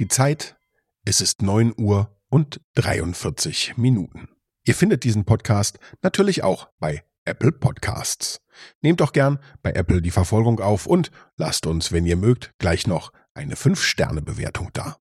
Die Zeit, es ist 9 Uhr und 43 Minuten. Ihr findet diesen Podcast natürlich auch bei Apple Podcasts. Nehmt doch gern bei Apple die Verfolgung auf und lasst uns, wenn ihr mögt, gleich noch eine 5-Sterne-Bewertung da.